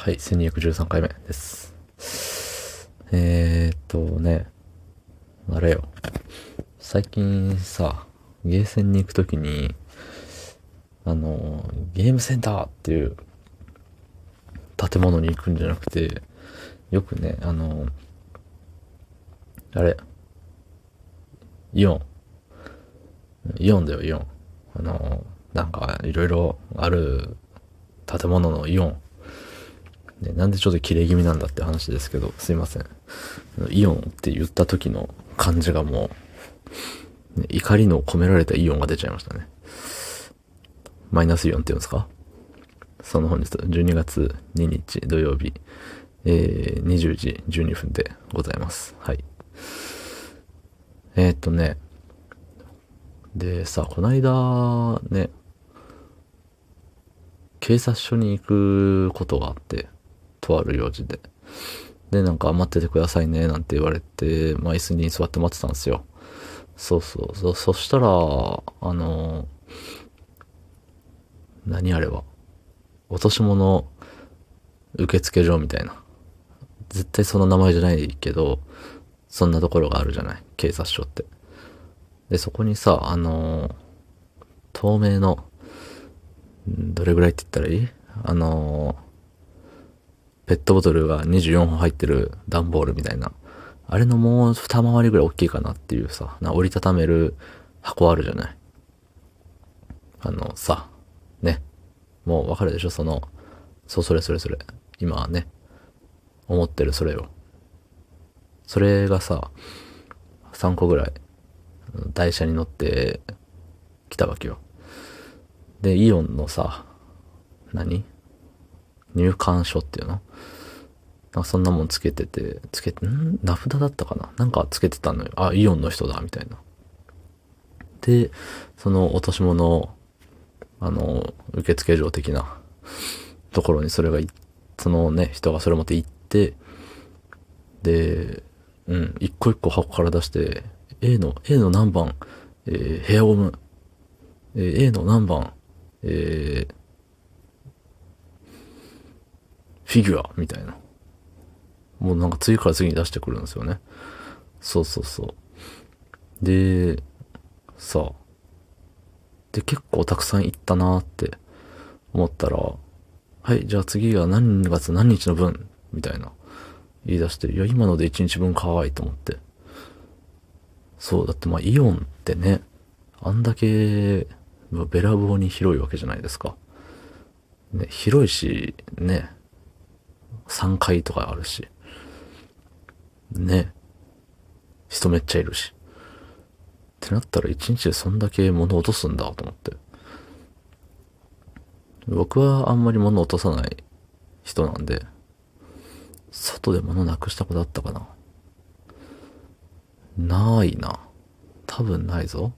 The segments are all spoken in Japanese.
はい、1213回目です。えーっとね、あれよ。最近さ、ゲーセンに行くときに、あの、ゲームセンターっていう建物に行くんじゃなくて、よくね、あの、あれ、イオン。イオンだよ、イオン。あの、なんか、いろいろある建物のイオン。ね、なんでちょっと綺麗気味なんだって話ですけど、すいません。イオンって言った時の感じがもう、ね、怒りの込められたイオンが出ちゃいましたね。マイナスイオンって言うんですか？その本日、12月2日土曜日、えー、20時12分でございます。はい。えー、っとね、でさ、こないだね、警察署に行くことがあって、とある用事で。で、なんか待っててくださいね、なんて言われて、まあ椅子に座って待ってたんですよ。そうそうそう。そしたら、あの、何あれは。落とし物受付所みたいな。絶対その名前じゃないけど、そんなところがあるじゃない？警察署って。で、そこにさ、あの透明の、どれぐらいって言ったらいい？あのペットボトルが24本入ってる段ボールみたいな。あれのもう二回りぐらい大きいかなっていうさ、な折りたためる箱あるじゃない。あのさ、ね。もうわかるでしょ？その、そう、それそれそれ。今はね、思ってるそれを。それがさ、3個ぐらい、台車に乗って来たわけよ。で、イオンのさ、何？入館書っていうの？なんかそんなもんつけてて、つけて、ん？名札だったかな？なんかつけてたのよ。あ、イオンの人だ、みたいな。で、その落とし物、あの、受付所的なところにそれが、そのね、人がそれ持って行って、で、うん、一個一個箱から出して、A の、A の何番、えーヘアゴム、えー A の何番、えーフィギュアみたいな。もうなんか次から次に出してくるんですよね。そうそうそう。で、さあ。で、結構たくさん行ったなーって思ったら、はい、じゃあ次が何月何日の分みたいな。言い出して、いや、今ので1日分かわいいと思って。そう、だってまあイオンってね、あんだけ、べらぼうに広いわけじゃないですか。ね、広いし、ね、3階とかあるし。ね。人めっちゃいるし。ってなったら1日でそんだけ物落とすんだと思って。僕はあんまり物落とさない人なんで、外で物なくしたことあったかなないな。多分ないぞ。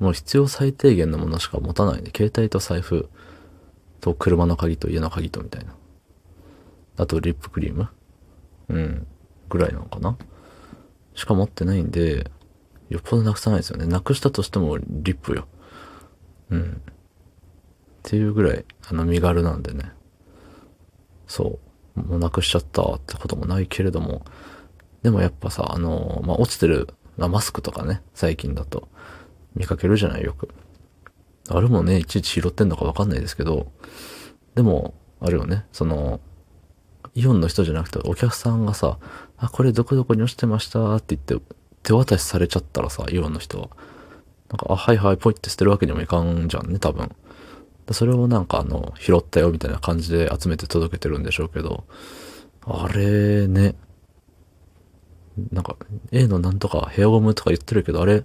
もう必要最低限のものしか持たないんで、携帯と財布と車の鍵と家の鍵とみたいな。あとリップクリーム？うん。ぐらいなのかな？しか持ってないんで、よっぽどなくさないですよね。なくしたとしてもリップよ。うん。っていうぐらい、あの身軽なんでね。そう。もうなくしちゃったってこともないけれども。でもやっぱさ、あの、まあ、落ちてる、まあ、マスクとかね、最近だと見かけるじゃない？よく。あれもね、いちいち拾ってんのかわかんないですけど、でも、あるよね、その、イオンの人じゃなくてお客さんがさ、あ、これどこどこに落ちてましたって言って、手渡しされちゃったらさ、イオンの人は。なんか、あ、はいはい、ポイって捨てるわけにもいかんじゃんね、多分。それをなんかあの、拾ったよみたいな感じで集めて届けてるんでしょうけど、あれね、なんか、A のなんとかヘアゴムとか言ってるけど、あれ、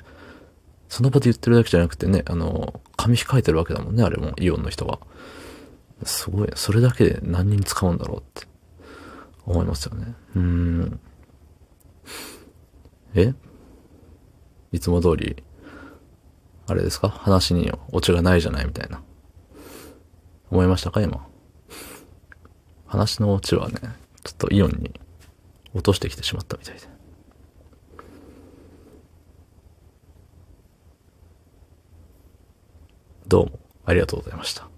その場で言ってるだけじゃなくてね、あの、紙控えてるわけだもんね、あれも、イオンの人が。すごい、それだけで何人使うんだろうって思いますよね。うん。え？いつも通り、あれですか？話にオチがないじゃないみたいな。思いましたか？今。話のオチはね、ちょっとイオンに落としてきてしまったみたいで。どうもありがとうございました。